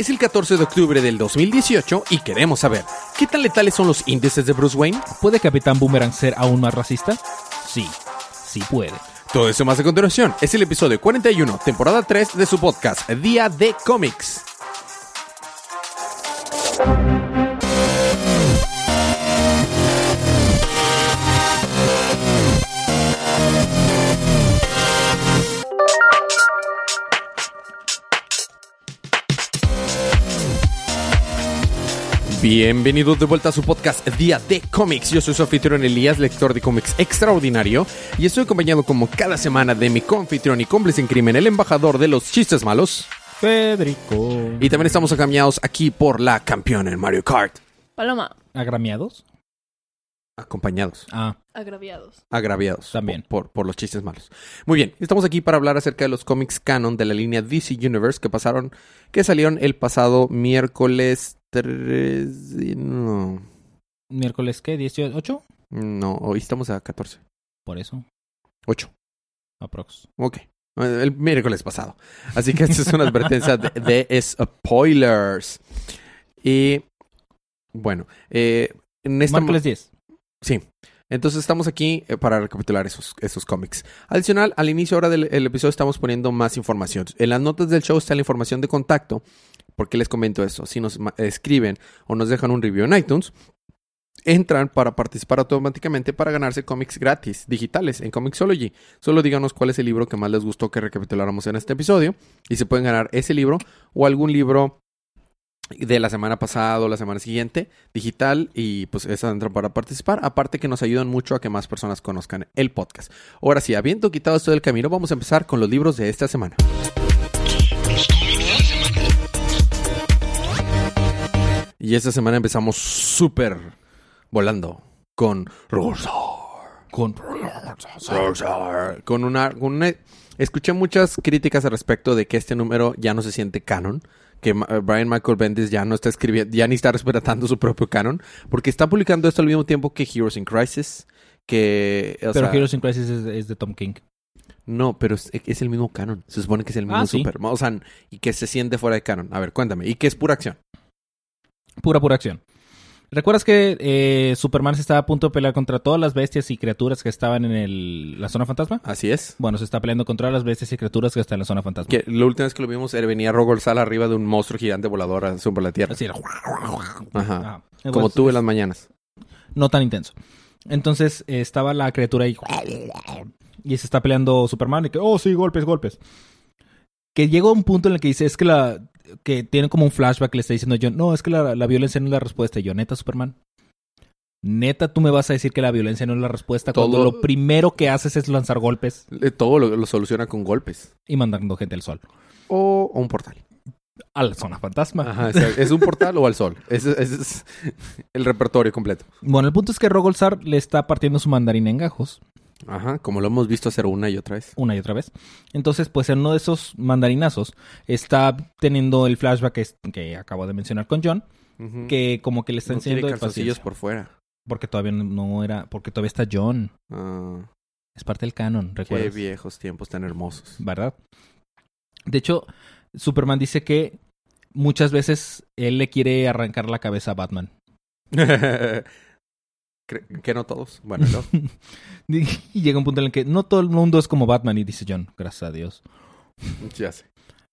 Es el 14 de octubre del 2018 y queremos saber, ¿qué tan letales son los índices de Bruce Wayne? ¿Puede Capitán Boomerang ser aún más racista? Sí, sí puede. Todo eso más a continuación es el episodio 41, temporada 3 de su podcast Día de Cómics. Bienvenidos de vuelta a su podcast Día de Cómics. Yo soy su anfitrión Elías, lector de cómics extraordinario, y estoy acompañado como cada semana de mi confitrión y cómplice en crimen, el embajador de los chistes malos, Federico. Y también estamos acompañados aquí por la campeona en Mario Kart. Paloma. ¿Agramiados? Acompañados. Ah, Agraviados. Agraviados. También. Por, por los chistes malos. Muy bien. Estamos aquí para hablar acerca de los cómics canon de la línea DC Universe que pasaron, que salieron el pasado miércoles 3... No. ¿miércoles qué? ¿18? No, hoy estamos a 14. Por eso, 8. aprox. Ok. El miércoles pasado. Así que esta es una advertencia de, de spoilers. Y bueno, eh, en esta Miércoles 10. Sí. Entonces estamos aquí eh, para recapitular esos, esos cómics. Adicional, al inicio ahora del el episodio estamos poniendo más información. En las notas del show está la información de contacto. ¿Por qué les comento esto? Si nos escriben o nos dejan un review en iTunes, entran para participar automáticamente para ganarse cómics gratis, digitales, en Comixology. Solo díganos cuál es el libro que más les gustó que recapituláramos en este episodio y se pueden ganar ese libro o algún libro de la semana pasada o la semana siguiente, digital, y pues esa entra para participar. Aparte que nos ayudan mucho a que más personas conozcan el podcast. Ahora sí, habiendo quitado esto del camino, vamos a empezar con los libros de esta semana. Y esta semana empezamos súper volando con Rosar. Con... Rosar. Con una, con una- Escuché muchas críticas al respecto de que este número ya no se siente canon. Que Ma- Brian Michael Bendis ya no está escribiendo, ya ni está respetando su propio canon. Porque está publicando esto al mismo tiempo que Heroes in Crisis. Que. o Pero sea, Heroes in Crisis es, es de Tom King. No, pero es, es el mismo canon. Se supone que es el mismo Ah, sí. super. O sea, y que se siente fuera de canon. A ver, cuéntame. Y que es pura acción. Pura, pura acción. ¿Recuerdas que eh, Superman se estaba a punto de pelear contra todas las bestias y criaturas que estaban en el- la zona fantasma? Así es. Bueno, se está peleando contra las bestias y criaturas que están en la zona fantasma. Que la última vez que lo vimos era venía Rogol Sal arriba de un monstruo gigante volador sobre la tierra. Así era. Ajá. Ah, Como tú en las mañanas. No tan intenso. Entonces eh, estaba la criatura ahí. Y se está peleando Superman. Y que, oh, sí, golpes, golpes. Que llega un punto en el que dice, es que la. Que tiene como un flashback, le está diciendo John, no, es que la, la violencia no es la respuesta. Y yo, neta, Superman. Neta, tú me vas a decir que la violencia no es la respuesta cuando Todo- lo primero que haces es lanzar golpes Todo lo, lo soluciona con golpes. y mandando gente al sol. O, o un portal. A la zona fantasma. Ajá, o sea, ¿Es un portal o al sol? Ese, ese es el repertorio completo. Bueno, el punto es que Rogolzar le está partiendo su mandarín en gajos. Ajá, como lo hemos visto hacer una y otra vez. una y otra vez. Entonces, pues en uno de esos mandarinazos está teniendo el flashback que, es- que acabo de mencionar con John, que como que le está no tiene enseñando calzoncillos paciencia. por fuera. Porque todavía no- era, porque todavía está John. Ah, Es parte del canon, qué ¿recuerdas? viejos tiempos tan hermosos. ¿Verdad? De hecho, Superman dice que muchas veces él le quiere arrancar la cabeza a Batman. Que no todos. Bueno, no. y llega un punto en el que no todo el mundo es como Batman y dice John, gracias a Dios. ya sé.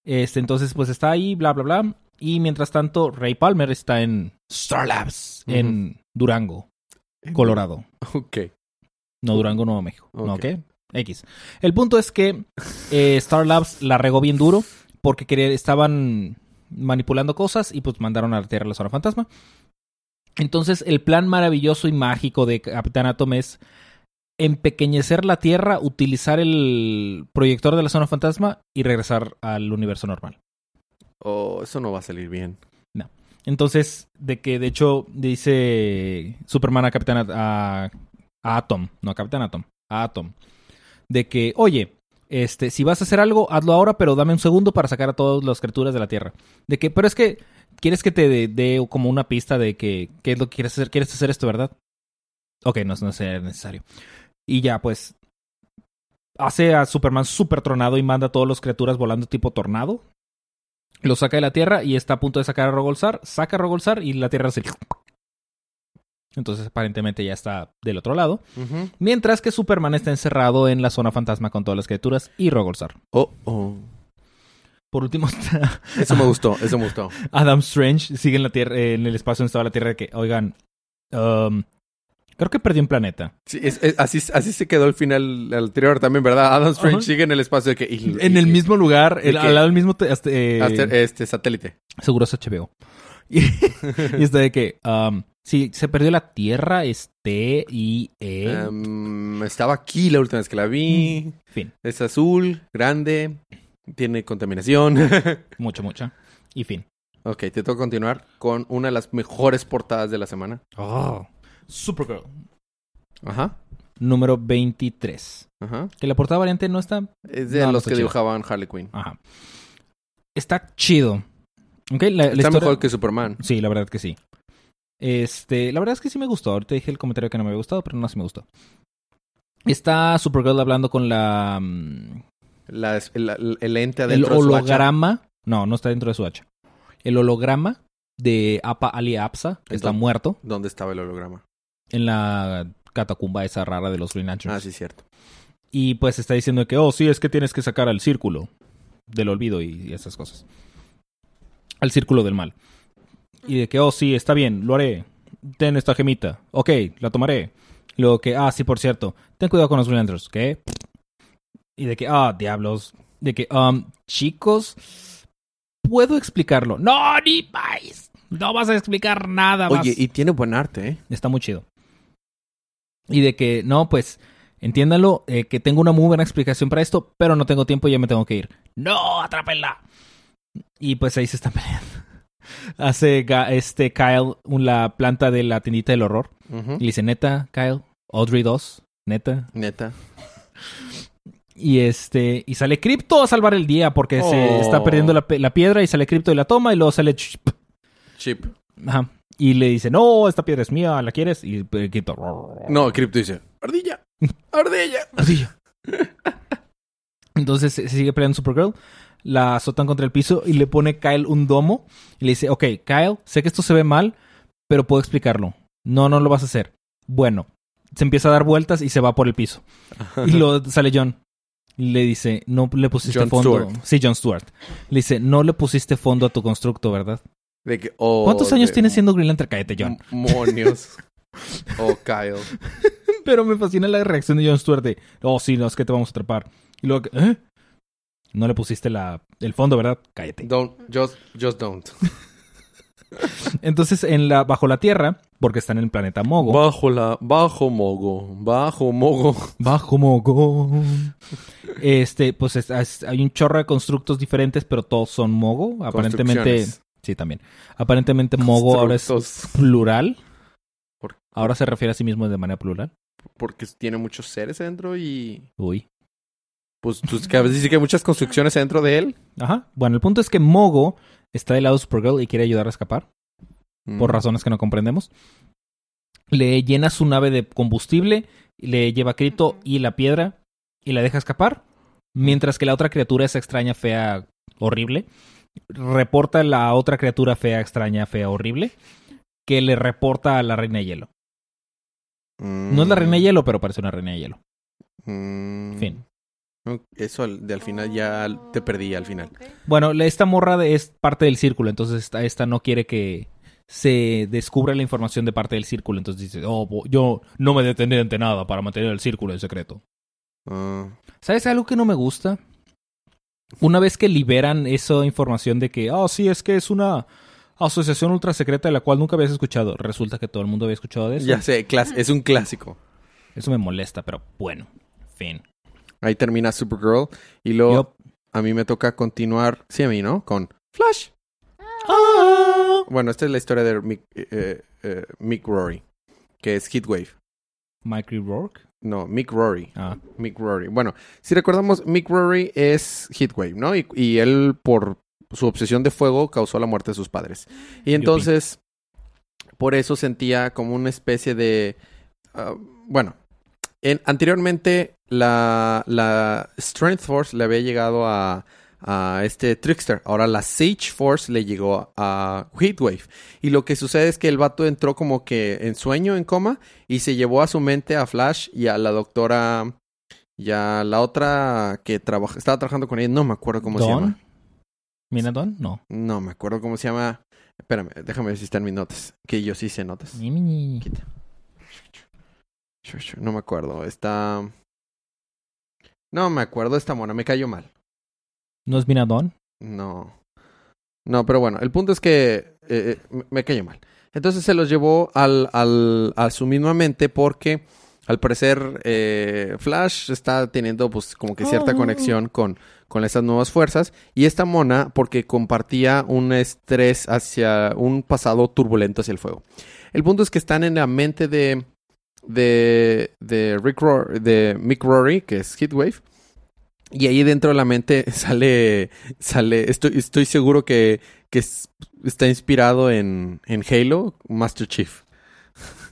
Este, entonces, pues está ahí, bla, bla, bla. Y mientras tanto, Ray Palmer está en Star Labs, en Durango, Colorado. Ok. No, Durango, Nuevo México. ¿No Ok. qué? X. El punto es que eh, Star Labs la regó bien duro porque estaban manipulando cosas y pues mandaron a la Tierra la zona fantasma. Entonces, el plan maravilloso y mágico de Capitán Atom es empequeñecer la Tierra, utilizar el proyector de la zona fantasma y regresar al universo normal. Oh, eso no va a salir bien. Entonces, de que de hecho dice Superman a Capitán At- a, a Atom, no a Capitán Atom, a Atom, de que, oye, este, si vas a hacer algo, hazlo ahora, pero dame un segundo para sacar a todas las criaturas de la Tierra. De que, pero es que, ¿quieres que te dé como una pista de que, qué es lo que quieres hacer? ¿Quieres hacer esto, verdad? Ok, no, no es necesario. Y ya, pues, hace a Superman súper tronado y manda a todas las criaturas volando tipo tornado. Lo saca de la Tierra y está a punto de sacar a Rogolzar. Saca a Rogolzar y la Tierra se... Entonces aparentemente ya está del otro lado. Mientras que Superman está encerrado en la zona fantasma con todas las criaturas y Rogolzar. Oh, oh. Por último está Eso me gustó, eso me gustó. Adam Strange. Sigue en la Tierra, en el espacio donde estaba la Tierra que, oigan, um, creo que perdió un planeta. Sí, es- es- así, así se quedó el final anterior también, ¿verdad? Adam Strange sigue en el espacio de que... y- En y- el mismo lugar, al lado del mismo... este, eh, Este, este satélite. Seguro es HBO. Y, y está de que, um, sí, se perdió la Tierra, es T-I-E. Em, estaba aquí la última vez que la vi. fin, Es azul, grande, tiene contaminación. mucho, mucho. Y fin. ok, te toca continuar con una de las mejores portadas de la semana. Oh. Supergirl. Ajá, Número 23. ajá. Que la portada variante no está... Es de No, los que chido. dibujaban Harley Quinn. Ajá. Está chido. Ok, la, la Está historia- mejor que Superman. Sí, la verdad que sí. Este, la verdad es que sí me gustó. Ahorita dije el comentario que no me había gustado, pero no, sí me gustó. Está Supergirl hablando con la... La- el, el ente el adentro de su hacha. holograma. No, no está dentro de su hacha. El holograma de Apa Ali Apsa, está muerto ¿Dónde estaba el holograma? en la catacumba esa rara de los Green Lanterns. Ah, sí, cierto. Y pues está diciendo que, oh, sí, es que tienes que sacar al círculo del olvido y esas cosas. Al círculo del mal. Y de que, oh, sí, está bien, lo haré. Ten esta gemita. Ok, la tomaré. Luego que, ah, sí, por cierto, ten cuidado con los Green Lanterns, ¿qué? Y de que, ah, diablos. De que, um, chicos, puedo explicarlo. No, ni más. No vas a explicar nada más. Oye, y tiene buen arte, ¿eh? Está muy chido. Y de que, no, pues, entiéndalo, eh, que tengo una muy buena explicación para esto, pero no tengo tiempo y ya me tengo que ir. ¡No, atrápenla! Y pues ahí se están peleando. Hace este Kyle la planta de la tiendita del horror. Y le dice, neta, Kyle, Audrey 2, neta. Neta. Y este, y sale Crypto a salvar el día porque se Oh. está perdiendo la, la piedra y sale Crypto y la toma y luego sale... Chip. Chip. Ajá. Y le dice, no, esta piedra es mía, ¿la quieres? Y eh, Crypto... No, Crypto dice, ardilla, ardilla. Ardilla. Entonces se sigue peleando Supergirl. La azotan contra el piso y le pone Kyle un domo. Y le dice, ok, Kyle, sé que esto se ve mal, pero puedo explicarlo. No, no lo vas a hacer. Bueno, se empieza a dar vueltas y se va por el piso. Y luego sale John. Le dice, no le pusiste fondo. Stewart. Sí, John Stewart. Le dice, no le pusiste fondo a tu constructo, ¿verdad? De que, oh, ¿Cuántos años de- tienes siendo Green Lantern? Cállate, John. Monios. oh, Kyle. Pero me fascina la reacción de John Stewart de, oh, sí, no, es que te vamos a atrapar. Y luego, ¿eh? No le pusiste la, el fondo, ¿verdad? Cállate. Don't, just, just don't. Entonces, en la, bajo la Tierra, porque están en el planeta Mogo. Bajo la, bajo Mogo, bajo Mogo. bajo Mogo. Este, pues es- es- hay un chorro de constructos diferentes, pero todos son Mogo. Aparentemente, sí, también. Aparentemente Mogo ahora es plural. Ahora se refiere a sí mismo de manera plural. Porque tiene muchos seres dentro y... Uy. Pues, pues que a veces dice que hay muchas construcciones dentro de él. Ajá. Bueno, el punto es que Mogo está del lado de Supergirl y quiere ayudar a escapar. por Mm. razones que no comprendemos. Le llena su nave de combustible, le lleva a Cripto y la piedra y la deja escapar. Mientras que la otra criatura, esa extraña, fea, horrible, reporta a la otra criatura fea, extraña, fea, horrible, que le reporta a la reina de hielo. No es la reina de hielo, pero parece una reina de hielo. Mm. Fin. Eso al, de al final ya te perdí al final. Bueno, esta morra de- es parte del círculo, entonces esta, esta no quiere que se descubra la información de parte del círculo. Entonces dice, oh, yo no me detendré ante nada para mantener el círculo en secreto. Ah, ¿Sabes algo que no me gusta? Una vez que liberan esa información de que, oh, sí, es que es una asociación ultra secreta de la cual nunca habías escuchado. Resulta que todo el mundo había escuchado de eso. ya sé, es un clásico. Eso me molesta, pero bueno, fin. Ahí termina Supergirl. Y luego a mí me toca continuar, sí a mí, ¿no? Con Flash. Ah. Bueno, esta es la historia de Mick, eh, eh, Mick Rory, que es Heatwave. Mikey Rourke. No, Mick Rory. Ah, Mick Rory. Bueno, si recordamos, Mick Rory es Heatwave, ¿no? Y, y él, por su obsesión de fuego, causó la muerte de sus padres. Y entonces, por eso sentía como una especie de... ah, bueno, en, anteriormente la, la Strength Force le había llegado a, a este Trickster. Ahora la Sage Force le llegó a Heatwave. Y lo que sucede es que el vato entró como que en sueño, en coma, y se llevó a su mente a Flash y a la doctora. Y a la otra que trabaja, estaba trabajando con ella, no me acuerdo cómo se llama. ¿Mina Don? No. No me acuerdo cómo se llama. Espérame, déjame ver si están mis notas. Que yo sí sé notas. Quita. No me acuerdo. Está. No me acuerdo esta mona. Me cayó mal. ¿No es Mina Don? No. No, pero bueno, el punto es que eh, eh, me- me cayó mal. Entonces se los llevó al, al, a su misma mente porque al parecer eh, Flash está teniendo pues como que cierta Oh. conexión con, con esas nuevas fuerzas. Y esta mona porque compartía un estrés hacia un pasado turbulento hacia el fuego. El punto es que están en la mente de, de, de, Rick Rory- de Mick Rory, que es Heatwave. Y ahí dentro de la mente sale, sale, estoy, estoy seguro que, que es- está inspirado en, en Halo, Master Chief.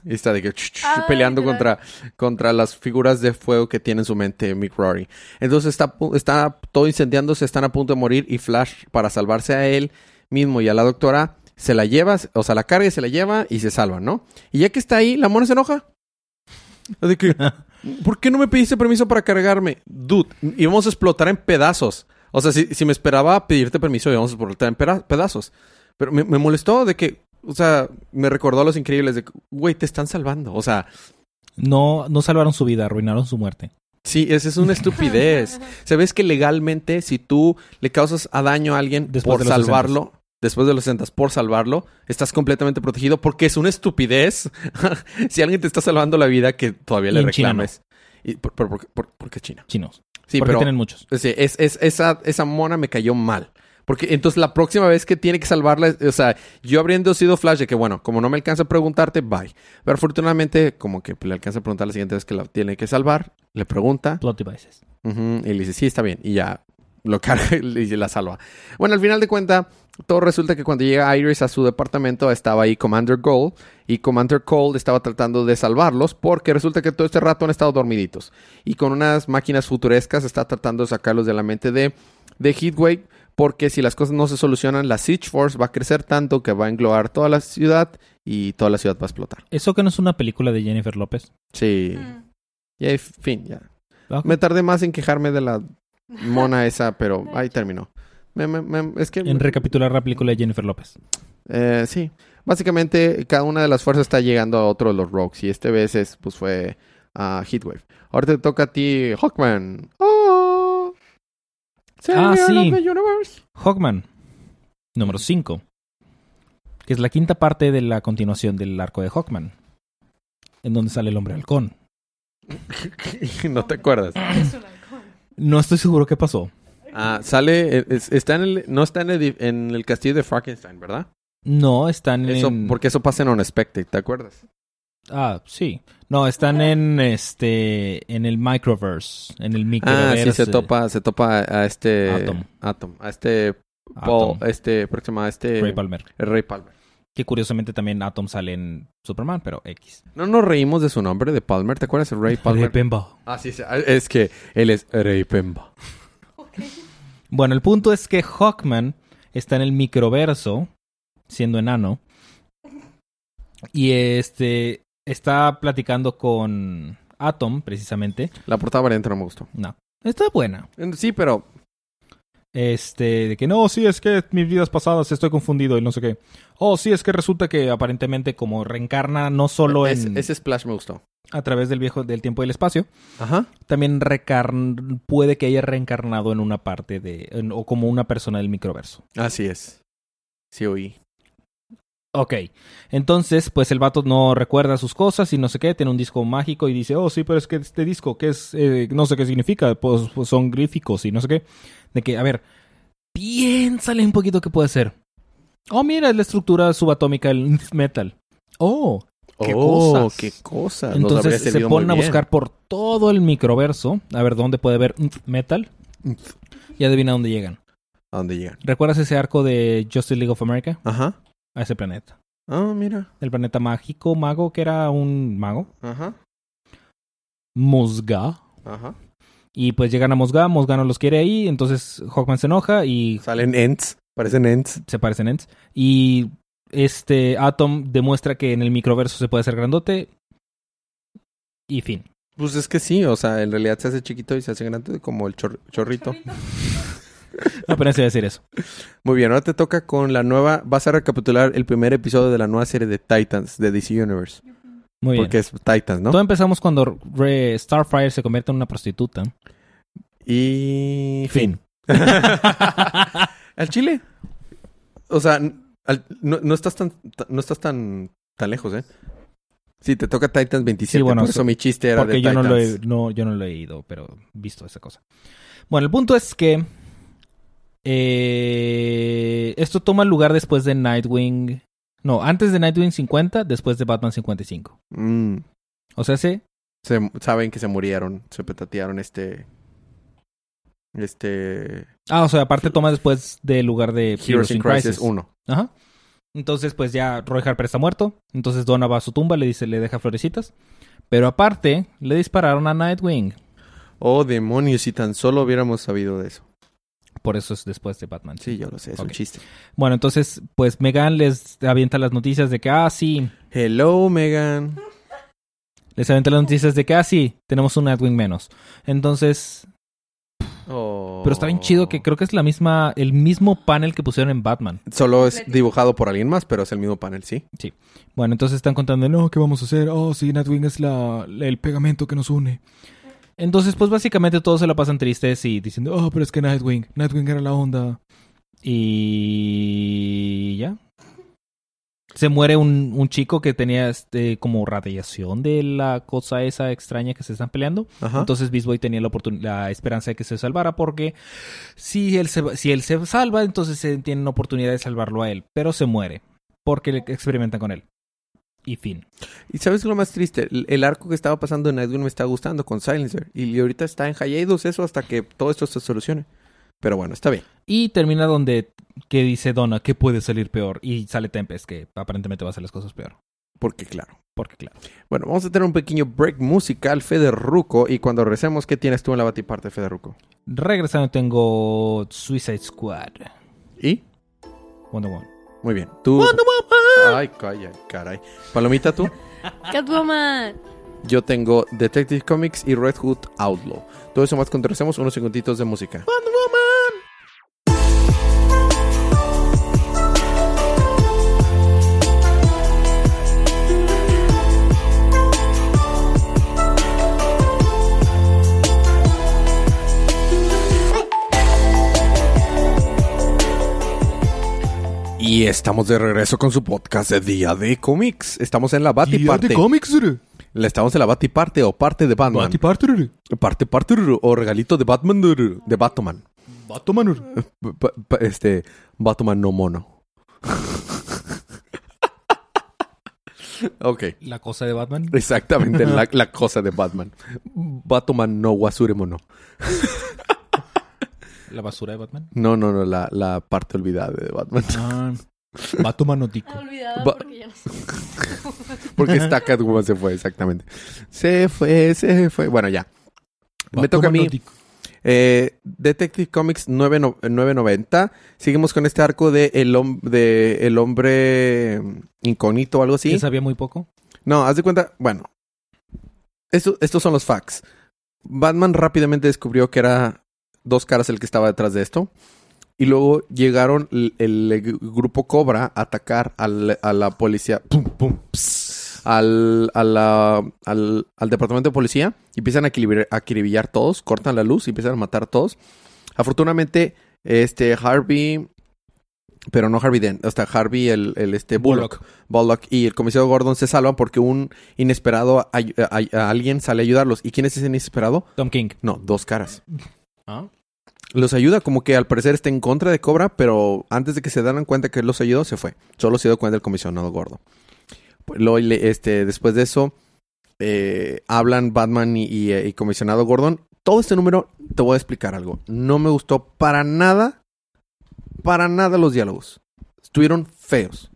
Y está de que ch- ch- Ah, peleando contra, contra las figuras de fuego que tiene en su mente Mick Rory. Entonces está, está todo incendiándose, están a punto de morir y Flash, para salvarse a él mismo y a la doctora, se la lleva, o sea, la carga y se la lleva y se salva, ¿no? Y ya que está ahí, la mona se enoja. De que, ¿por qué no me pediste permiso para cargarme? Dude, íbamos a explotar en pedazos. O sea, si, si me esperaba pedirte permiso, íbamos a explotar en pedazos. Pero me, me molestó de que, o sea, me recordó a los increíbles de que, güey, te están salvando. O sea, No, no salvaron su vida, arruinaron su muerte. sí, esa es una estupidez. ¿Sabes que legalmente, si tú le causas a daño a alguien Después por salvarlo, después de los 60, por salvarlo, estás completamente protegido porque es una estupidez si alguien te está salvando la vida que todavía le Y no. reclames. Y por, por, por- porque China. Chinos. Sí, Porque pero tienen muchos. sí, es, es- esa, esa mona me cayó mal. Porque entonces la próxima vez que tiene que salvarla, o sea, yo habiendo sido Flash de que, bueno, como no me alcanza a preguntarte, bye. Pero afortunadamente, como que le alcanza a preguntar la siguiente vez que la tiene que salvar, le pregunta, Plot devices. Y le dice, sí, está bien. Y ya lo carga y la salva. Bueno, al final de cuentas, todo resulta que cuando llega Iris a su departamento estaba ahí Commander Gold. Y Commander Cold estaba tratando de salvarlos porque resulta que todo este rato han estado dormiditos. Y con unas máquinas futurescas está tratando de sacarlos de la mente de, de Heatwave. Porque si las cosas no se solucionan, la Siege Force va a crecer tanto que va a englobar toda la ciudad y toda la ciudad va a explotar. ¿Eso que no es una película de Jennifer López? Sí. Mm. Y ahí, fin, ya. Me tardé más en quejarme de la mona esa, pero ahí terminó. Me- me- me- es que... En recapitular la película de Jennifer López. eh, sí. Básicamente, cada una de las fuerzas está llegando a otro de los Rogues. Y este vez es, pues fue a Heatwave. Ahora te toca a ti, Hawkman. ¡Oh! Ah, sí. of the universe. Hawkman. Número 5. Que es la quinta parte de la continuación del arco de Hawkman. En donde sale el hombre halcón. no te acuerdas. Es un halcón. No estoy seguro qué pasó. Ah, sale... es- está en el, no está en el, en el castillo de Frankenstein, ¿verdad? No, están Eso, en... porque eso pasa en Unexpected, ¿te acuerdas? Ah, sí. No, están en este... En el Microverse. En el Ah, Microverse. sí, se topa, se topa a este... Atom. Atom. A este Paul, Atom. este, próximo a este... Ray Palmer. el Ray Palmer. Que curiosamente también Atom sale en Superman, pero X. No nos reímos de su nombre, de Palmer. ¿Te acuerdas de Ray Palmer? Pemba. Ah, sí, sí, es que él es Ray Pemba. Bueno, el punto es que Hawkman está en el microverso, siendo enano, y este está platicando con Atom, precisamente. La portada variante no me gustó. No, está buena. Sí, pero... Este, de que no, sí, es que mis vidas pasadas estoy confundido y no sé qué. Oh, sí, es que resulta que aparentemente como reencarna no solo es- en, ese Splash me gustó. A través del viejo del tiempo y el espacio, Ajá. también puede que haya reencarnado en una parte de en- o como una persona del microverso. Así es. Sí oí. Ok, entonces pues el vato no recuerda sus cosas y no sé qué, tiene un disco mágico y dice, oh sí, pero es que este disco, que es, Eh, no sé qué significa, pues, pues, son gríficos y no sé qué. De que, a ver, piénsale un poquito qué puede ser. Oh, mira, es la estructura subatómica del metal. Oh, ¿Qué oh, cosas? qué cosas. Entonces se ponen a buscar por todo el microverso, a ver dónde puede haber metal. Y adivina dónde llegan. ¿A dónde llegan? ¿Recuerdas ese arco de Justice League of America? Ajá. A ese planeta. Ah, mira. El planeta mágico, mago, que era un mago. Ajá. Musga. Ajá. Y pues llegan a Mosga, Mosga no los quiere ahí, entonces Hawkman se enoja y Salen Ents, parecen Ents. se parecen Ents. Y este Atom demuestra que en el microverso se puede hacer grandote. Y fin. Pues es que sí, o sea, en realidad se hace chiquito y se hace grande como el chor- chorrito. No, apenas iba a decir eso. Muy bien, ahora te toca con la nueva. Vas a recapitular el primer episodio de la nueva serie de Titans de DC Universe. Muy bien. Porque es Titans, ¿no? Todo empezamos cuando Re- Starfire se convierte en una prostituta. Y. Fin. Al Chile. O sea, al- no, no estás tan, ta- no estás tan, tan lejos, ¿eh? Sí, te toca Titans 27. Sí, bueno, por eso so- mi chiste era Porque de yo no, lo he, Titans. no, yo no lo he ido, pero visto esa cosa. Bueno, el punto es que eh, esto toma lugar después de Nightwing. No, antes de Nightwing 50, después de Batman 55. Mm, O sea, sí, se- saben que se murieron, se petatearon este... Este... Ah, o sea, aparte toma después del lugar de Heroes in Crisis 1. Ajá. Entonces, pues ya Roy Harper está muerto. Entonces Donna va a su tumba, le dice, le deja florecitas. Pero aparte, le dispararon a Nightwing. Oh, demonios, si tan solo hubiéramos sabido de eso. Por eso es después de Batman. Sí, yo lo sé, es un chiste. Bueno, entonces, pues Megan les avienta las noticias de que, ah, sí, Hello, Megan. les avienta las noticias de que, ah, sí, tenemos un Nightwing menos. Entonces, Oh. pero está bien chido que creo que es la misma, el mismo panel que pusieron en Batman. Solo es dibujado por alguien más, pero es el mismo panel, sí. Bueno, entonces están contando, no, ¿qué vamos a hacer? Oh, sí, Nightwing es la, el pegamento que nos une. Entonces, pues básicamente todos se la pasan tristes y diciendo, oh, pero es que Nightwing, Nightwing era la onda. Y ya. Se muere un, un chico que tenía este como radiación de la cosa esa extraña que se están peleando. Ajá. Entonces Beast Boy tenía la, la esperanza de que se salvara porque si él se, si él se salva, entonces se tienen la oportunidad de salvarlo a él. Pero se muere porque le- experimentan con él. Y fin. Y sabes lo más triste, el, el arco que estaba pasando en Nightwing me está gustando con Silencer. Y ahorita está en hiatus eso hasta que todo esto se solucione. Pero bueno, está bien. Y termina donde que dice Donna que puede salir peor. Y sale Tempest, que aparentemente va a hacer las cosas peor. Porque claro. Porque claro. Bueno, vamos a tener un pequeño break musical, Fede Ruco. Y cuando regresemos, ¿qué tienes tú en la batiparte, Fede Ruco? Regresando tengo Suicide Squad. ¿Y? Wonder Woman. Muy bien. Tú. Ay, calla, caray. Palomita, tú. Catwoman. Yo tengo Detective Comics y Red Hood Outlaw. Todo eso más cuando regresemos unos segunditos de música. Y estamos de regreso con su podcast de Día de Comics. Estamos en la Batiparte. cómics, Estamos en la Batiparte o parte de Batman. Parte, parte o regalito de Batman de Batman. Pa- pa- Este, Batman no mono. ok, La cosa de Batman. exactamente la, la cosa de Batman. Batman no wasure mono. La basura de Batman. No, no, no, la, la parte olvidada de Batman. Ah, Batman no tico. Está olvidada Va- porque ya no sé. Porque Catwoman se fue, exactamente. Se fue, se fue. Bueno, ya. Me toca a mí. Eh, Detective Comics 9 no- 990. Seguimos con este arco de el, hom- de el hombre incógnito o algo así. ¿Sí? sabía muy poco? No, haz de cuenta. Bueno, esto- estos son los facts. Batman rápidamente descubrió que era dos caras el que estaba detrás de esto. Y luego llegaron el, el grupo Cobra a atacar al- a la policía. Pum, pum, al, a la- al, al departamento de policía. Y empiezan a acribillar, todos. Cortan la luz y empiezan a matar a todos. Afortunadamente, este Harvey. Pero no Harvey Dent. Hasta Harvey, el, el este Bullock. Bullock y el comisario Gordon se salvan porque un inesperado a alguien sale a ayudarlos. ¿Y quién es ese inesperado? Tom King. No, dos caras. Ah. Los ayuda como que al parecer está en contra de Cobra, pero antes de que se dieran cuenta que él los ayudó, se fue. Solo se dio cuenta el comisionado Gordo. Pues, este, después de eso, eh, hablan Batman y, y, eh, y comisionado Gordon. Todo este número, te voy a explicar algo. No me gustó para nada, para nada los diálogos. Estuvieron feos.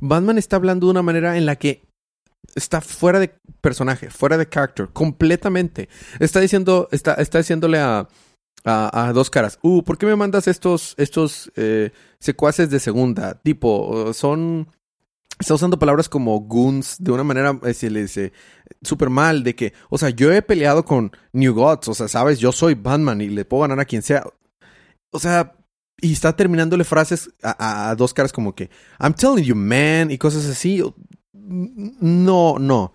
Batman está hablando de una manera en la que está fuera de personaje, fuera de character, completamente. Está diciendo, está, está diciéndole a, a, dos caras, uh, ¿por qué me mandas estos, estos eh, secuaces de segunda? Tipo, son está usando palabras como goons de una manera, eh, se le súper mal, de que, o sea, yo he peleado con New Gods, o sea, sabes, yo soy Batman y le puedo ganar a quien sea. O sea, y está terminándole frases a- a dos caras como que, I'm telling you, man, y cosas así. No, no.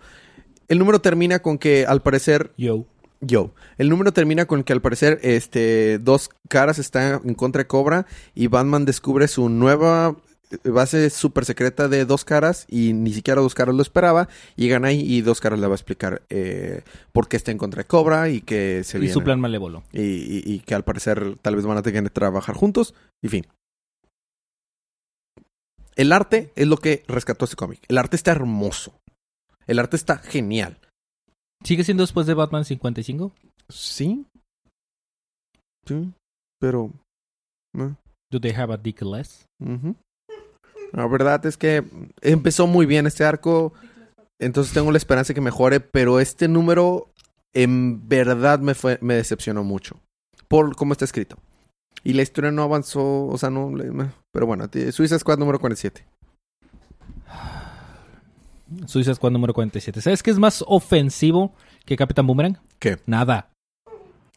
El número termina con que al parecer Yo. Yo. El número termina con que al parecer este dos caras están en contra de Cobra y Batman descubre su nueva base súper secreta de dos caras y ni siquiera dos caras lo esperaba. Llegan ahí y dos caras le va a explicar eh, por qué está en contra de Cobra y que se Y viene. su plan malévolo. Y, y- y que al parecer tal vez van a tener que trabajar juntos. Y fin. El arte es lo que rescató este cómic. El arte está hermoso. El arte está genial. ¿Sigue siendo después de Batman 55? Sí. Sí. Pero. eh, Do they have a dick less? La verdad es que empezó muy bien este arco. Entonces tengo la esperanza de que mejore. Pero este número en verdad me, fue, me decepcionó mucho. Por cómo está escrito. Y la historia no avanzó. O sea, no. Pero bueno, Suiza Squad número 47. Suiza Squad número 47. ¿Sabes qué es más ofensivo que Capitán Boomerang? ¿Qué? Nada.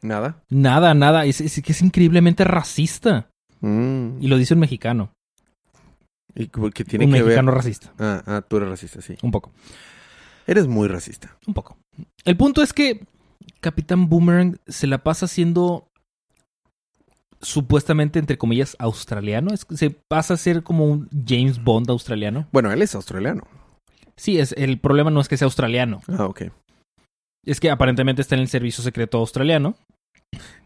Nada. Nada, nada. Es, es que es increíblemente racista. Mm. Y lo dice un mexicano. Y que tiene un que ver. mexicano racista. Ah, ah, tú eres racista, sí. Un poco. Eres muy racista. Un poco. El punto es que Capitán Boomerang se la pasa siendo supuestamente, entre comillas, australiano. Es- se pasa a ser como un James Bond australiano. Bueno, él es australiano. Sí, es, el problema no es que sea australiano. Ah, ok. Es que aparentemente está en el servicio secreto australiano.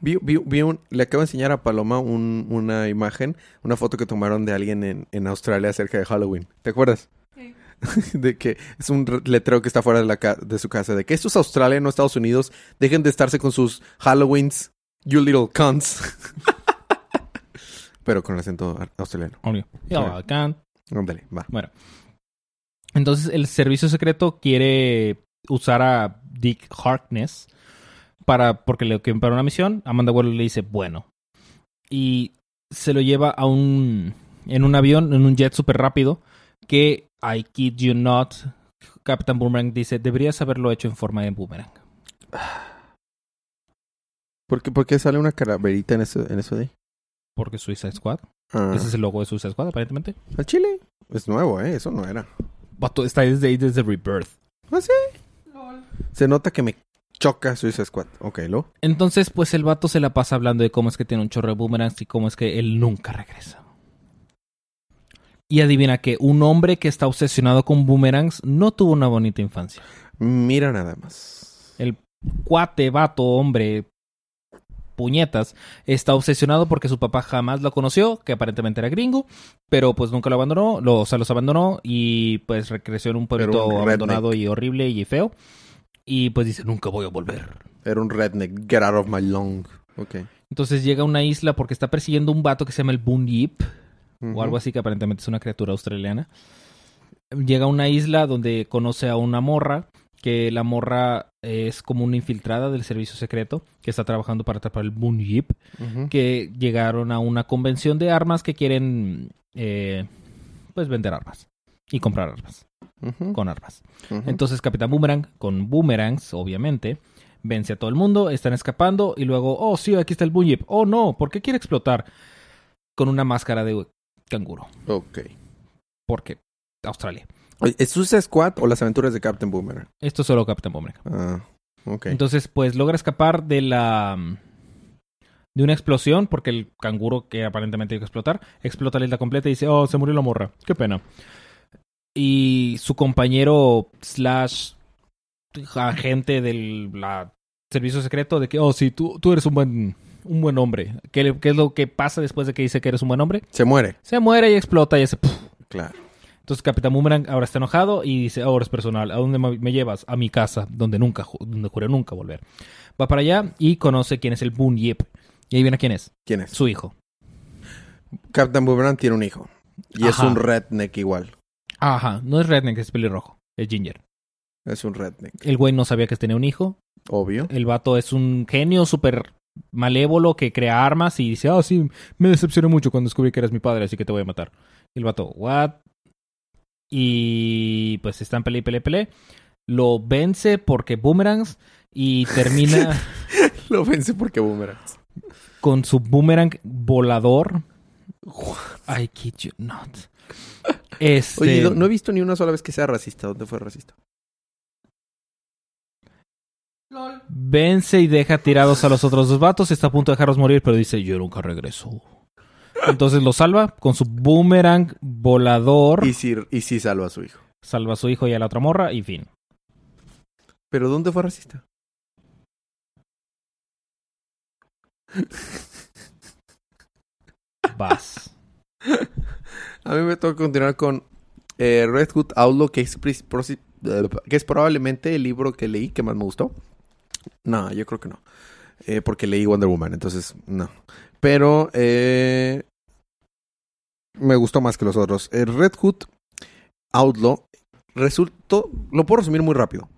Vi, vi- vi un, le acabo de enseñar a Paloma un- una imagen, una foto que tomaron de alguien en, en Australia acerca de Halloween. ¿Te acuerdas? Sí. de que es un re- letrero que está fuera de, la ca- de su casa. De que esto es Australia, no Estados Unidos. Dejen de estarse con sus Halloweens, you little cunts. Pero con acento ar- australiano. Obvio. Claro. Acá. Ándale, va. Bueno. Entonces el servicio secreto quiere usar a Dick Harkness para porque le quieren para una misión. Amanda Waller le dice, bueno. Y se lo lleva a un en un avión, en un jet súper rápido, que I kid you not, Captain Boomerang dice, deberías haberlo hecho en forma de boomerang. ¿Por qué, por qué sale una calaverita en eso, en eso de ahí? Porque Suicide Squad. Ah. Ese es el logo de Suicide Squad, aparentemente. ¿Al Chile? Es nuevo, ¿eh? Eso no era. Vato, está desde ahí, desde Rebirth. ¿Ah, sí? Lol. Se nota que me choca Suicide Squad. Ok, ¿lo? Entonces, pues el vato se la pasa hablando de cómo es que tiene un chorro de boomerangs y cómo es que él nunca regresa. Y adivina que un hombre que está obsesionado con boomerangs no tuvo una bonita infancia. Mira nada más. El cuate, vato, hombre, puñetas, está obsesionado porque su papá jamás lo conoció, que aparentemente era gringo, pero pues nunca lo abandonó, lo, o sea, los abandonó y pues creció en un pueblito un abandonado redneck. y horrible y feo. Y pues dice, nunca voy a volver. Era un redneck. Get out of my lawn. Ok. Entonces llega a una isla porque está persiguiendo un vato que se llama el Boon o algo así que aparentemente es una criatura australiana. Llega a una isla donde conoce a una morra, que la morra es como una infiltrada del servicio secreto, que está trabajando para atrapar el Boon Ujú. que llegaron a una convención de armas que quieren, eh, pues, vender armas y comprar armas, con armas. Entonces Capitán Boomerang, con boomerangs, obviamente, vence a todo el mundo, están escapando y luego, oh sí, aquí está el Boon Yip. Oh no, ¿por qué quiere explotar? Con una máscara de canguro. Ok. Porque Australia. Oye, ¿Es Suicide Squad o las aventuras de Captain Boomerang? Esto es solo Capitán Boomerang. Ah, ok. Entonces, pues logra escapar de la de una explosión porque el canguro que aparentemente tiene que explotar explota la isla completa y dice, "Oh, se murió la morra. Qué pena." Y su compañero slash agente del la servicio secreto de que, "Oh, sí, tú tú eres un buen un buen hombre." ¿Qué, qué es lo que pasa después de que dice que eres un buen hombre? Se muere. Se muere y explota y hace ¡puf! Claro. Entonces Capitán Boomerang ahora está enojado y dice, ahora es personal, ¿a dónde me llevas? A mi casa, donde nunca, donde juré nunca volver. Va para allá y conoce quién es el Boon Yip. Y ahí viene quién es, ¿Quién es? su hijo. Captain Boomerang tiene un hijo. Y es un redneck igual. Ajá, no es Redneck, es pelirrojo, es Ginger. Es un redneck. El güey no sabía que tenía un hijo. Obvio. El vato es un genio súper malévolo que crea armas y dice, ah, sí, me decepcioné mucho cuando descubrí que eres mi padre, así que te voy a matar. Y el vato, what? Y pues está en pelea y pelea y pelea. Lo vence porque boomerangs y termina Lo vence porque boomerang. con su boomerang volador. I kid you not. Este, Oye, no, no he visto ni una sola vez que sea racista. ¿Dónde fue racista? Vence y deja tirados a los otros dos vatos. Está a punto de dejarlos morir, pero dice: Yo nunca regreso. Entonces lo salva con su boomerang volador. Y sí, y sí salva a su hijo. Salva a su hijo y a la otra morra, y fin. ¿Pero dónde fue racista? Vas. A mí me toca continuar con eh, Red Hood Outlaw, que es, que es probablemente el libro que leí que más me gustó. No, yo creo que no. Eh, porque leí Wonder Woman, entonces no. Pero eh, me gustó más que los otros. El Red Hood Outlaw resultó, lo puedo resumir muy rápido.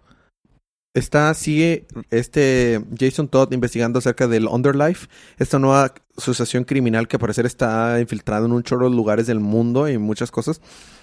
Está, sigue este Jason Todd investigando acerca del Underlife, esta nueva asociación criminal que al parecer está infiltrada en un chorro de lugares del mundo y muchas cosas.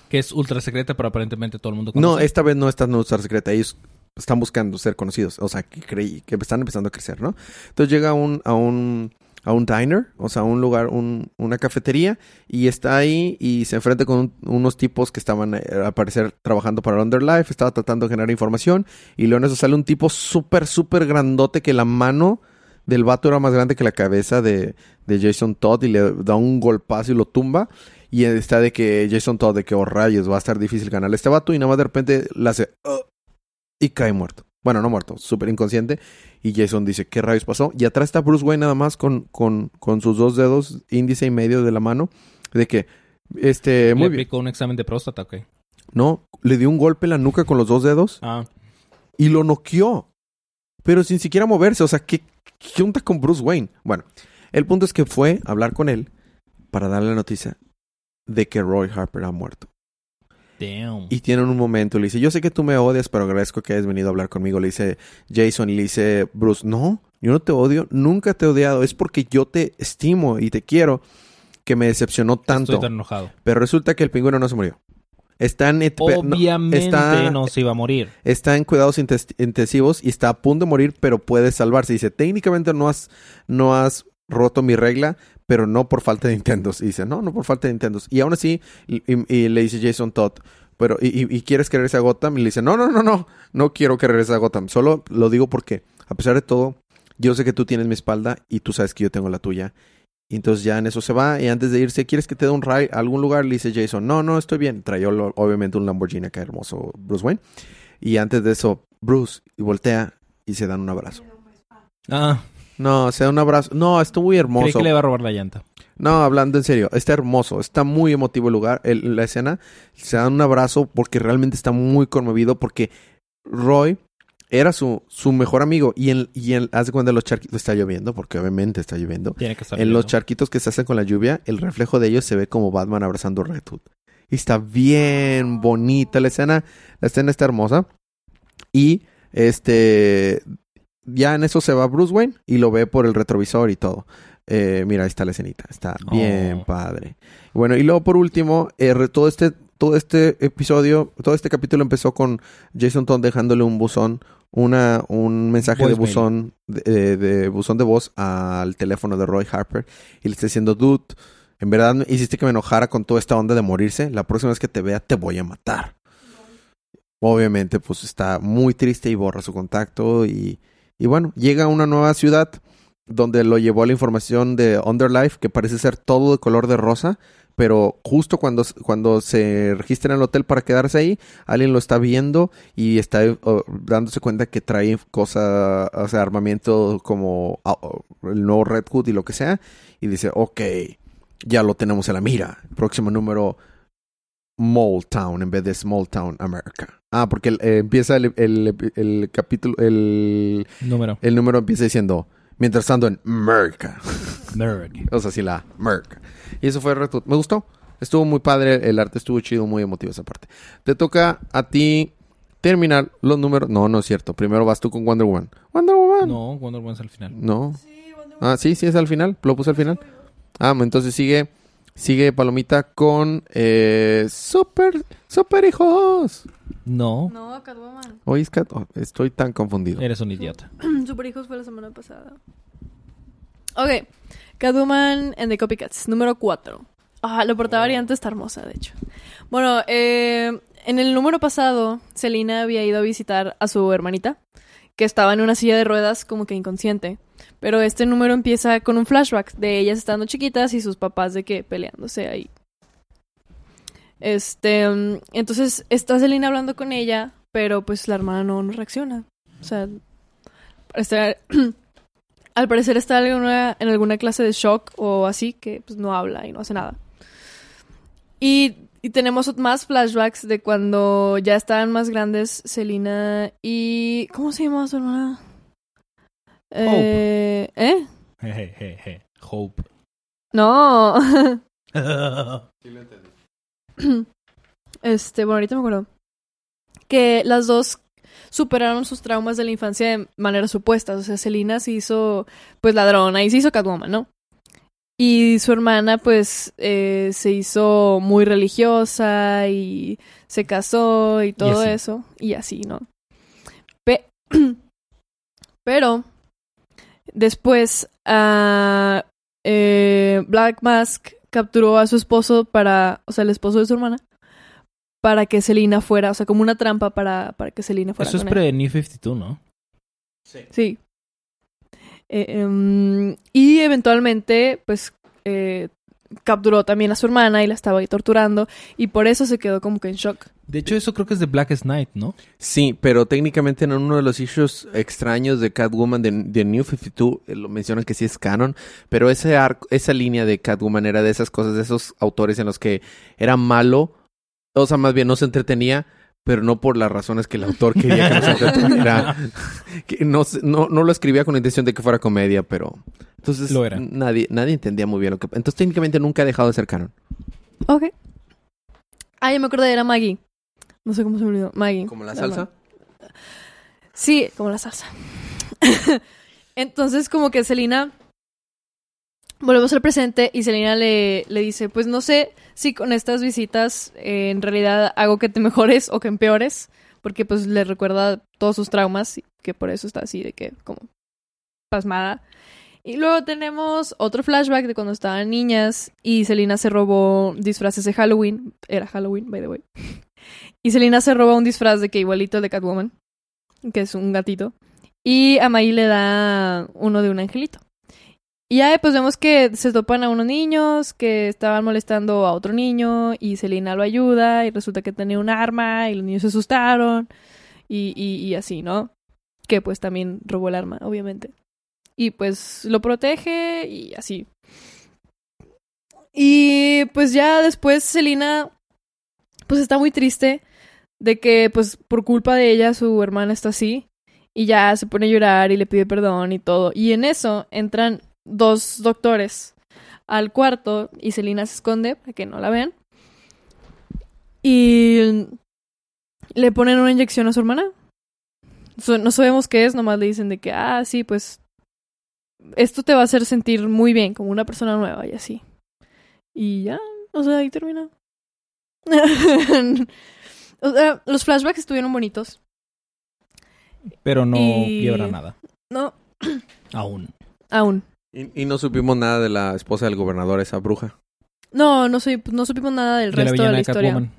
Que es ultra secreta, pero aparentemente todo el mundo No, conoce. esta vez no está en nuestra secreta. Ellos están buscando ser conocidos. O sea, que, creí, que están empezando a crecer, ¿no? Entonces llega un, a un, a un diner, o sea, a un lugar, un, una cafetería, y está ahí y se enfrenta con un- unos tipos que estaban, eh, al parecer, trabajando para Underlife. Estaba tratando de generar información. Y luego en eso sale un tipo súper, súper grandote que la mano del vato era más grande que la cabeza de, de Jason Todd y le da un golpazo y lo tumba. Y está de que Jason Todd, de que, oh rayos, va a estar difícil ganarle a este vato. Y nada más de repente le hace, "Oh", y cae muerto. Bueno, no muerto, súper inconsciente. Y Jason dice, ¿qué rayos pasó? Y atrás está Bruce Wayne nada más con, con, con sus dos dedos, índice y medio de la mano. De que, este, Le muy bien. aplicó un examen de próstata, ok. No, le dio un golpe en la nuca con los dos dedos Ah, y lo noqueó. Pero sin siquiera moverse. O sea, ¿qué, qué onda con Bruce Wayne? Bueno, el punto es que fue a hablar con él para darle la noticia de que Roy Harper ha muerto. Damn. Y tienen un momento, le dice, yo sé que tú me odias, pero agradezco que hayas venido a hablar conmigo. Le dice Jason y le dice Bruce, no, yo no te odio, nunca te he odiado, es porque yo te estimo y te quiero que me decepcionó tanto. Estoy tan enojado. Pero resulta que el pingüino no se murió. Está en, no, Obviamente está- no se iba a morir. está en cuidados intensivos y está a punto de morir, pero puede salvarse. Dice, técnicamente no has, no has roto mi regla, pero no por falta de intentos. Y dice, no, no por falta de intentos. Y aún así, y, le dice Jason Todd, pero, y, quieres que regrese a Gotham? Y le dice, no, no, no, no, no quiero que regrese a Gotham. Solo lo digo porque, a pesar de todo, yo sé que tú tienes mi espalda y tú sabes que yo tengo la tuya. Y entonces ya en eso se va y antes de irse, ¿quieres que te dé un ride a algún lugar? Le dice Jason, no, no, estoy bien. Traía lo- obviamente un Lamborghini acá hermoso Bruce Wayne. Y antes de eso, Bruce y voltea y se dan un abrazo. Ah, No, se da un abrazo. No, está muy creí hermoso. que le iba a robar la llanta. No, hablando en serio, está hermoso, está muy emotivo el lugar, el- la escena. Se dan un abrazo porque realmente está muy conmovido porque Roy era su, su mejor amigo y en, y en, haz de cuenta los charquitos, está lloviendo porque obviamente está lloviendo. Tiene que estar En los charquitos que se hacen con la lluvia, el reflejo de ellos se ve como Batman abrazando a Red Hood. Y está bien bonita la escena. La escena está hermosa. Y este. Ya en eso se va Bruce Wayne y lo ve por el retrovisor y todo. Eh, mira, ahí está la escenita. Está bien Oh. padre. Bueno, y luego por último, eh, todo este, todo este episodio, todo este capítulo empezó con Jason Todd dejándole un buzón, una, un mensaje de buzón, de, de buzón de voz al teléfono de Roy Harper y le está diciendo, dude, en verdad hiciste que me enojara con toda esta onda de morirse. La próxima vez que te vea te voy a matar. Obviamente, pues está muy triste y borra su contacto y, y bueno, llega a una nueva ciudad donde lo llevó la información de Underlife, que parece ser todo de color de rosa, pero justo cuando, cuando se registra en el hotel para quedarse ahí, alguien lo está viendo y está dándose cuenta que trae cosa, o sea, armamento como el nuevo Red Hood y lo que sea, y dice, ok, ya lo tenemos en la mira. Próximo número, Mall Town en vez de Small Town America. Ah, porque eh, empieza el, el- el capítulo, el, Número. el número empieza diciendo, mientras tanto en America. Merc. O sea, sí, la Merc. Y eso fue reto. Me gustó. Estuvo muy padre. El arte estuvo chido, muy emotivo esa parte. Te toca a ti terminar los números. No, no es cierto. Primero vas tú con Wonder Woman. Wonder Woman. No, Wonder Woman es al final. No. Ah, sí, sí, es al final. Lo puse al final. Ah, entonces sigue. Sigue Palomita con eh, Super, Super Hijos. No, No, Catwoman. Hoy es Cat- oh, estoy tan confundido. eres un idiota. Super Hijos fue la semana pasada. Ok. Catwoman and the Copycats, número 4. Ah, la portada variante está hermosa, de hecho. Bueno, eh, en el número pasado, Selina había ido a visitar a su hermanita, que estaba en una silla de ruedas como que inconsciente. Pero este número empieza con un flashback de ellas estando chiquitas y sus papás de que peleándose ahí. Este, mm, entonces está Selina hablando con ella, pero pues la hermana no, reacciona. O sea, al parecer está en alguna, en alguna clase de shock o así, que pues no habla y no hace nada. Y, y tenemos más flashbacks de cuando ya estaban más grandes Selina y... ¿Cómo se llama su hermana? Eh, ¿Eh? Jejeje. Hope. No. Este, bueno, ahorita me acuerdo. Que las dos superaron sus traumas de la infancia de manera supuesta. O sea, Selina se hizo, pues, ladrona y se hizo Catwoman, ¿no? Y su hermana, pues, eh, se hizo muy religiosa y se casó y todo eso. Y así, ¿no? Pe- Pero, después, eh, Black Mask capturó a su esposo para, o sea, el esposo de su hermana, para que Selina fuera, o sea, como una trampa para, para que Selina fuera Eso es con pre-New 52, ¿no? Sí. Eh, em, y eventualmente, pues, eh, capturó también a su hermana y la estaba ahí torturando. Y por eso se quedó como que en shock. De hecho, eso creo que es de Blackest Night, ¿no? Sí, pero técnicamente en uno de los issues extraños de Catwoman de, de New 52 eh, lo mencionan que sí es canon, pero ese arco, esa línea de Catwoman era de esas cosas, de esos autores en los que era malo, o sea, más bien no se entretenía, pero no por las razones que el autor quería que no se entretuviera. que no, no, no lo escribía con la intención de que fuera comedia, pero entonces Lo era. nadie nadie entendía muy bien lo que entonces técnicamente nunca ha dejado de ser canon. Ok. Ah, ya me acordé, era Maggie. No sé cómo se me olvidó. Maggie. Como la La salsa. Sí, como la salsa. Entonces, como que Selina. Volvemos al presente y Selina le, le dice: Pues no sé si con estas visitas eh, en realidad hago que te mejores o que empeores. Porque pues le recuerda todos sus traumas y que por eso está así de que, como pasmada. Y luego tenemos otro flashback de cuando estaban niñas y Selina se robó disfraces de Halloween. Era Halloween, by the way. Y Selina se roba un disfraz de que igualito al de Catwoman que es un gatito. Y a Mai le da uno de un angelito. Y ya pues vemos que se topan a unos niños que estaban molestando a otro niño y Selina lo ayuda y resulta que tenía un arma y los niños se asustaron y, y, así, ¿no? Que pues también robó el arma, obviamente. Y pues lo protege y así. Y pues ya después Selina pues está muy triste de que pues por culpa de ella su hermana está así y ya se pone a llorar y le pide perdón y todo. Y en eso entran dos doctores al cuarto y Selina se esconde para que no la vean. Y le ponen una inyección a su hermana. So- No sabemos qué es, nomás le dicen de que, ah, sí, pues esto te va a hacer sentir muy bien, como una persona nueva y así. Y ya, o sea, ahí termina. o sea, los flashbacks estuvieron bonitos. Pero no Y- quiebra nada. No, Aún. aún. Y, y no supimos nada de la esposa del gobernador, esa bruja. No, no, soy, no supimos nada del De la resto de la de historia. Catwoman.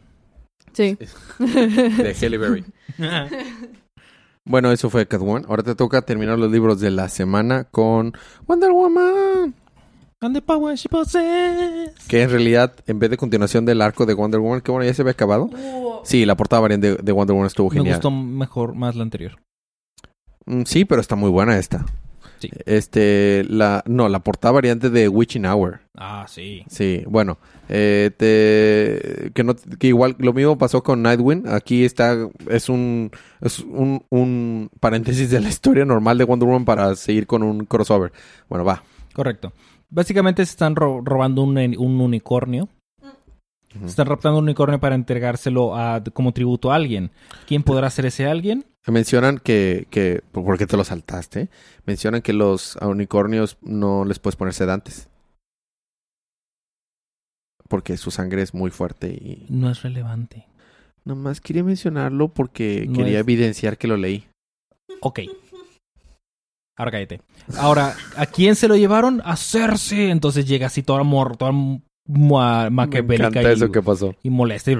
Sí. De Halle Berry. Bueno, eso fue Catwoman. Ahora te toca terminar los libros de la semana con Wonder Woman. And the power she possess. Que en realidad, en vez de continuación del arco de Wonder Woman, que bueno, ya se había acabado. Sí, la portada variante de, de Wonder Woman estuvo Me genial. gustó mejor, más la anterior. Mm, Sí, pero está muy buena esta. Sí. Este, la, no, la portada variante de Witching Hour. Ah, sí. Sí, bueno, eh, te, que no, que igual lo mismo pasó con Nightwing. Aquí está, es un, es un, un paréntesis de la historia normal de Wonder Woman para seguir con un crossover. Bueno, va. Correcto. Básicamente se están ro- robando un, un unicornio. Están raptando un unicornio para entregárselo a, como tributo a alguien. ¿Quién podrá ser ese alguien? Mencionan que, que, ¿por qué te lo saltaste? Mencionan que los unicornios no les puedes poner sedantes. Porque su sangre es muy fuerte y... No es relevante. Nomás quería mencionarlo porque No quería es- evidenciar que lo leí. Ok. Ahora cállate. Ahora, ¿a quién se lo llevaron? A Cersei. Entonces llega así toda amor, toda ma- maquiavélica y, eso que pasó. y molesta. Y,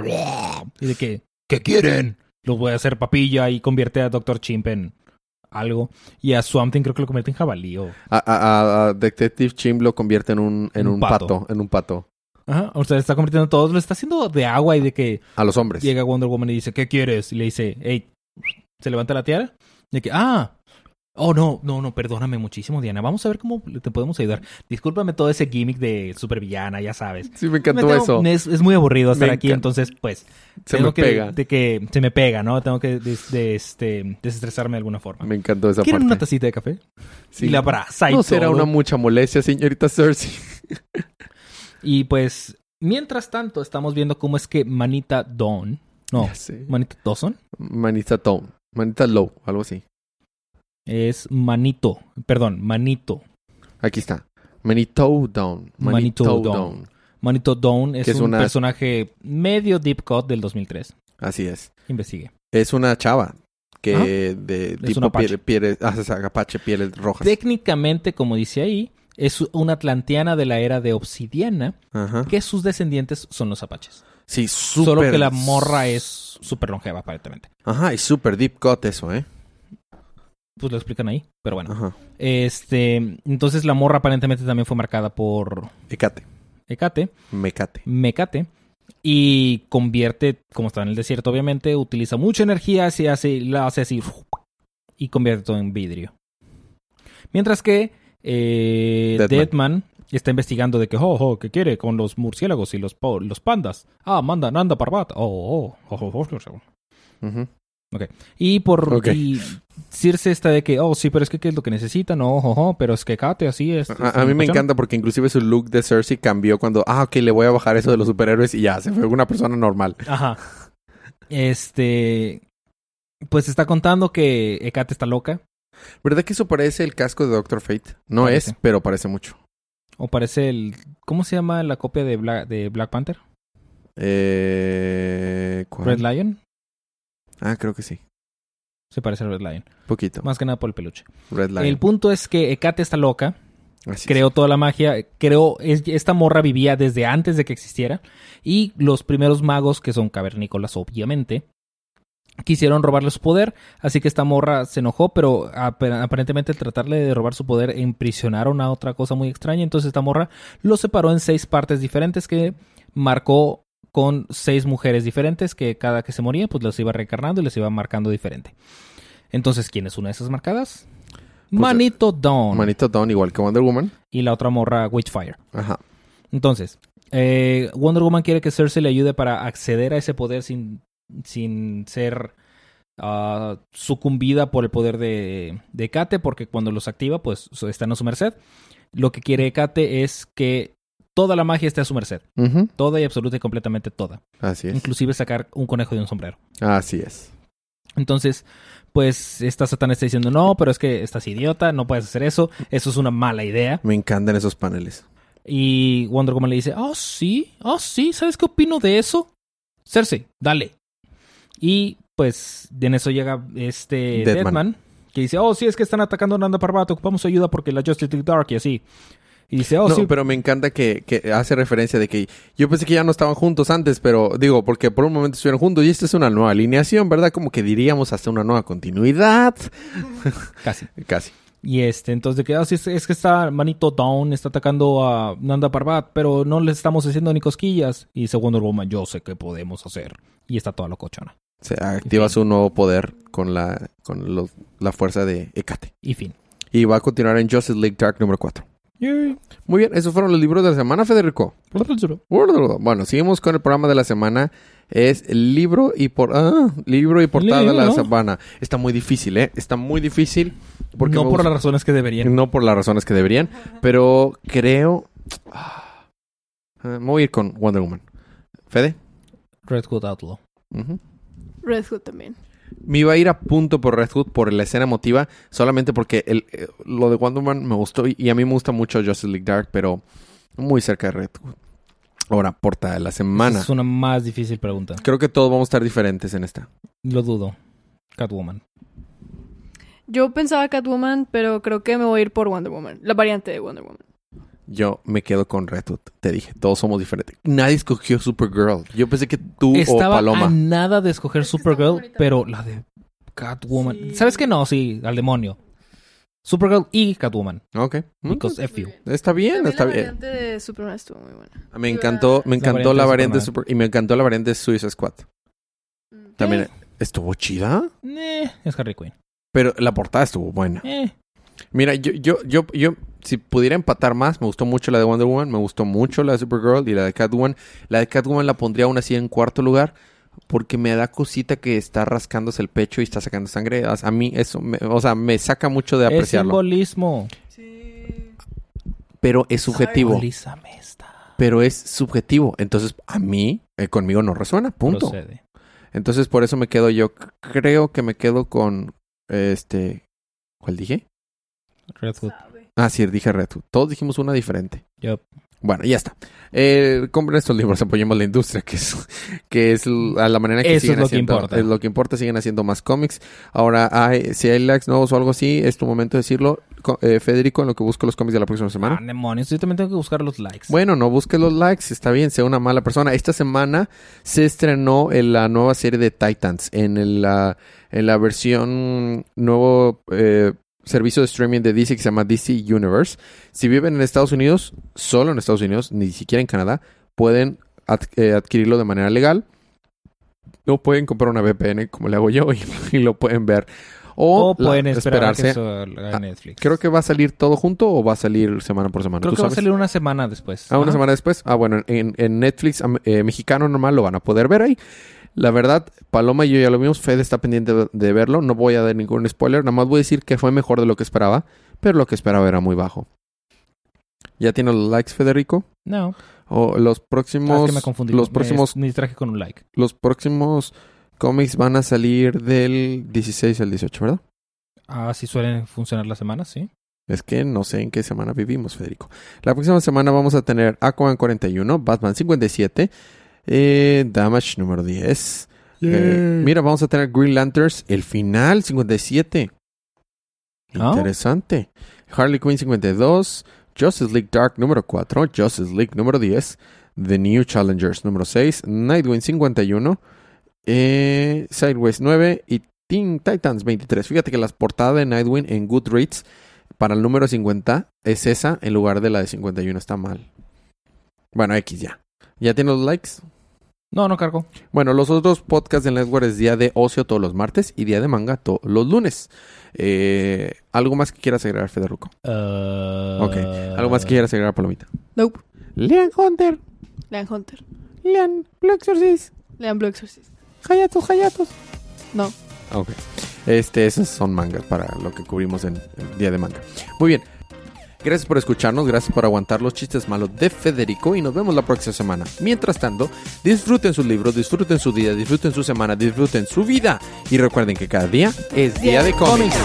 y de que, ¿qué quieren? Los voy a hacer papilla y convierte a Dr. Chimp en algo. Y a Swamp Thing creo que lo convierte en jabalí o... A, a- a Detective Chim lo convierte en un, en Un un pato. pato. en un pato. Ajá. O sea, está convirtiendo todos. Lo está haciendo de agua y de que A los hombres. llega Wonder Woman y dice, ¿qué quieres? Y le dice, hey, se levanta la tiara. Y de que, ah, oh, no, no, no, perdóname muchísimo, Diana. Vamos a ver cómo te podemos ayudar. Discúlpame todo ese gimmick de supervillana, ya sabes. Sí, me encantó Me tengo- eso. Es, es muy aburrido estar Me aquí, entonces, pues, Se tengo me que, pega. De que se me pega, ¿no? Tengo que des- de, este, desestresarme de alguna forma. Me encantó esa ¿Quieren parte. una tacita de café? Sí. Y la abraza y No será una mucha molestia, señorita Cersei. Y pues, mientras tanto, estamos viendo cómo es que Manita Dawn, no. Manita Dawson, Manita Tone. Manita Low, algo así. Es Manito, perdón, Manito. Aquí está. Manito Down. Manito Manito Down. Down. Manito Dawn es, un una- personaje medio deep cut del 2003. Así es. Investigue. Es una chava que Ajá. de tipo apache. piel, pieles, ah, pieles rojas. Técnicamente, como dice ahí, es una atlanteana de la era de obsidiana, Ajá. que sus descendientes son los apaches. Sí, súper. Solo que la morra es súper longeva, aparentemente. Ajá, y súper deep cut eso, ¿eh? Pues lo explican ahí, pero bueno. Ajá. Este, entonces la morra aparentemente también fue marcada por Ecate. Ecate, Mecate. Mecate, y convierte, como está en el desierto, obviamente, utiliza mucha energía, se hace, la hace así, y convierte todo en vidrio. Mientras que eh, Deadman. Deadman está investigando de que, oh, oh, ¿qué quiere con los murciélagos y los, los pandas? Ah, manda, Nanda Parbat. Oh, oh, oh, oh, oh, oh. Y por Ok. y Circe está de que, oh, sí, pero es que ¿qué es lo que necesitan? Oh, oh, oh, pero es que Kate así es. A, a mí me encanta porque inclusive su look de Cersei cambió cuando, ah, ok, le voy a bajar eso de los superhéroes y ya, se fue una persona normal. Ajá. Este. Pues está contando que Hecate está loca. ¿Verdad que eso parece el casco de Doctor Fate? No Parece. es, pero parece mucho. O parece el. ¿Cómo se llama la copia de Black, de Black Panther? Eh, ¿cuál? Red Lion. Ah, creo que sí. Se parece a Red Lion. Poquito. Más que nada por el peluche. Red Lion. El punto es que Hecate está loca. Así creó toda la magia, creó, es- esta morra vivía desde antes de que existiera, y los primeros magos, que son cavernícolas obviamente, quisieron robarle su poder, así que esta morra se enojó, pero ap- aparentemente al tratarle de robar su poder, imprisionaron a otra cosa muy extraña, entonces esta morra lo separó en seis partes diferentes que marcó con seis mujeres diferentes, que cada que se moría, pues las iba reencarnando y les iba marcando diferente. Entonces, ¿quién es una de esas marcadas? Pues, Manito Dawn. Manito Dawn, igual que Wonder Woman. Y la otra morra, Witchfire. Ajá. Entonces, eh, Wonder Woman quiere que Cersei le ayude para acceder a ese poder sin, sin ser ah, sucumbida por el poder de, de Kate, porque cuando los activa, pues están a su merced. Lo que quiere Kate es que toda la magia esté a su merced. Toda y absoluta y completamente toda. Así es. Inclusive sacar un conejo de un sombrero. Así es. Entonces, pues esta Satán está diciendo, no, pero es que estás idiota, no puedes hacer eso, eso es una mala idea. Me encantan esos paneles. Y Wonder Woman le dice, oh, sí, oh, sí, ¿sabes qué opino de eso? Cersei, dale. Y pues en eso llega este Deadman. Deadman, que dice, oh, sí, es que están atacando a Nanda Parbat, ocupamos ayuda porque la Justice League Dark y así. Y dice, oh, no, sí, pero me encanta que, que hace referencia de que yo pensé que ya no estaban juntos antes, pero digo, porque por un momento estuvieron juntos y esta es una nueva alineación, ¿verdad? Como que diríamos hasta una nueva continuidad. casi. Casi. Y este, entonces de que, oh, sí, es, que está Manito Down, está atacando a Nanda Parbat, pero no le estamos haciendo ni cosquillas. Y dice Wonder Woman, yo sé qué podemos hacer. Y está toda locochona. Se activa En fin. su nuevo poder con la, con la fuerza de Hecate. Y fin. Y va a continuar en Justice League Dark número 4. Muy bien, esos fueron los libros de la semana, Federico. Bueno, seguimos con el programa de la semana. Es el libro y por ah, libro y portada de la semana. Está muy difícil, ¿eh? Está muy difícil. Porque no por gusta- las razones que deberían. no por las razones que deberían, pero creo. Ah, me voy a ir con Wonder Woman. Fede. Red Hood Outlaw. Red Hood también. Me iba a ir a punto por Red Hood por la escena emotiva, solamente porque el, eh, lo de Wonder Woman me gustó y, y a mí me gusta mucho Justice League Dark, pero muy cerca de Red Hood. Ahora, porta de la semana. Es una más difícil pregunta. Creo que todos vamos a estar diferentes en esta. Lo dudo. Catwoman. Yo pensaba Catwoman, pero creo que me voy a ir por Wonder Woman. La variante de Wonder Woman. Yo me quedo con Red Hood. Te dije, todos somos diferentes. Nadie escogió Supergirl. Yo pensé que tú o Estaba Paloma. a nada de escoger Es que Supergirl, pero la de Catwoman. Sí. ¿Sabes qué? No, sí, al demonio. Supergirl y Catwoman. Ok. Because F you. Está bien, También está la bien. variante de Superman estuvo muy buena. Me encantó, me La encantó variante la de variante de Superman. Super y me encantó la variante de Suicide Squad. También estuvo chida, Eh, es Harley Quinn. pero la portada estuvo buena. Eh. Mira, yo, yo, yo, yo, si pudiera empatar más, me gustó mucho la de Wonder Woman, me gustó mucho la de Supergirl y la de Catwoman. La de Catwoman la pondría aún así en cuarto lugar porque me da cosita que está rascándose el pecho y está sacando sangre. A mí eso, me- o sea, me saca mucho de Es apreciarlo. simbolismo. Sí. Pero es subjetivo. Pero es subjetivo. Entonces, a mí, eh, conmigo no resuena. Punto. Procede. Entonces, por eso me quedo yo. Creo que me quedo con este. ¿Cuál dije? Red Hood. Sabe. Ah, sí, dije Red Hood. Todos dijimos una diferente. Yup. Bueno, ya está. Eh, compren estos libros, apoyemos la industria, que es, que es a la manera que Eso es siguen lo que haciendo. importa. Es lo que importa, siguen haciendo más cómics. Ahora, hay, si hay likes nuevos o algo así, es tu momento de decirlo. Eh, Federico, en lo que busco los cómics de la próxima semana. Ah, demonios. Yo también tengo que buscar los likes. Bueno, no busque los likes, está bien, sea una mala persona. Esta semana se estrenó en la nueva serie de Titans, en, la, en la versión nuevo eh, servicio de streaming de DC que se llama DC Universe. Si viven en Estados Unidos, solo en Estados Unidos, ni siquiera en Canadá, pueden ad- eh, adquirirlo de manera legal. O pueden comprar una VPN como le hago yo y, y lo pueden ver. O, o pueden esperar a que esperarse. Ah, Netflix. Creo que va a salir todo junto o va a salir semana por semana. Creo ¿Tú que va a salir una semana después. Ah, una semana después. Ah, bueno, en, en Netflix eh, mexicano normal lo van a poder ver ahí. La verdad, Paloma y yo ya lo vimos. Fede está pendiente de, verlo. No voy a dar ningún spoiler. Nada más voy a decir que fue mejor de lo que esperaba. Pero lo que esperaba era muy bajo. ¿Ya tiene los likes, Federico? No. O los Ah, es próximos. que me confundí. Los próximos, Me distraje con un like. los próximos cómics van a salir del 16 al 18, ¿verdad? Ah, sí suelen funcionar las semanas, sí. Es que no sé en qué semana vivimos, Federico. La próxima semana vamos a tener Aquaman 41, Batman 57, eh, Damage número 10. Eh, mira, vamos a tener Green Lanterns, el final 57. Ah. Interesante. Harley Quinn 52, Justice League Dark número 4, Justice League número 10, The New Challengers número 6, Nightwing 51, eh, Sideways 9 y Teen Titans 23. Fíjate que la portada de Nightwing en Goodreads para el número 50 es esa en lugar de la de 51. Está mal. Bueno, X ya. ¿Ya tiene los likes? No, no cargo. Bueno, los otros podcasts del Network es día de ocio todos los martes y día de manga todos los lunes. Eh, ¿Algo más que quieras agregar, Federico? Ok. ¿Algo más que quieras agregar, Palomita? Nope. Lean Hunter, Lean Hunter. Lean Blue Exorcist, Lean Blue Exorcist. Hayatos, Hayatos. No. Ok. Este, esos son mangas para lo que cubrimos en el día de manga. Muy bien. Gracias por escucharnos, gracias por aguantar los chistes malos de Federico y nos vemos la próxima semana. Mientras tanto, disfruten sus libros, disfruten su día, disfruten su semana, disfruten su vida y recuerden que cada día es día, de cómics.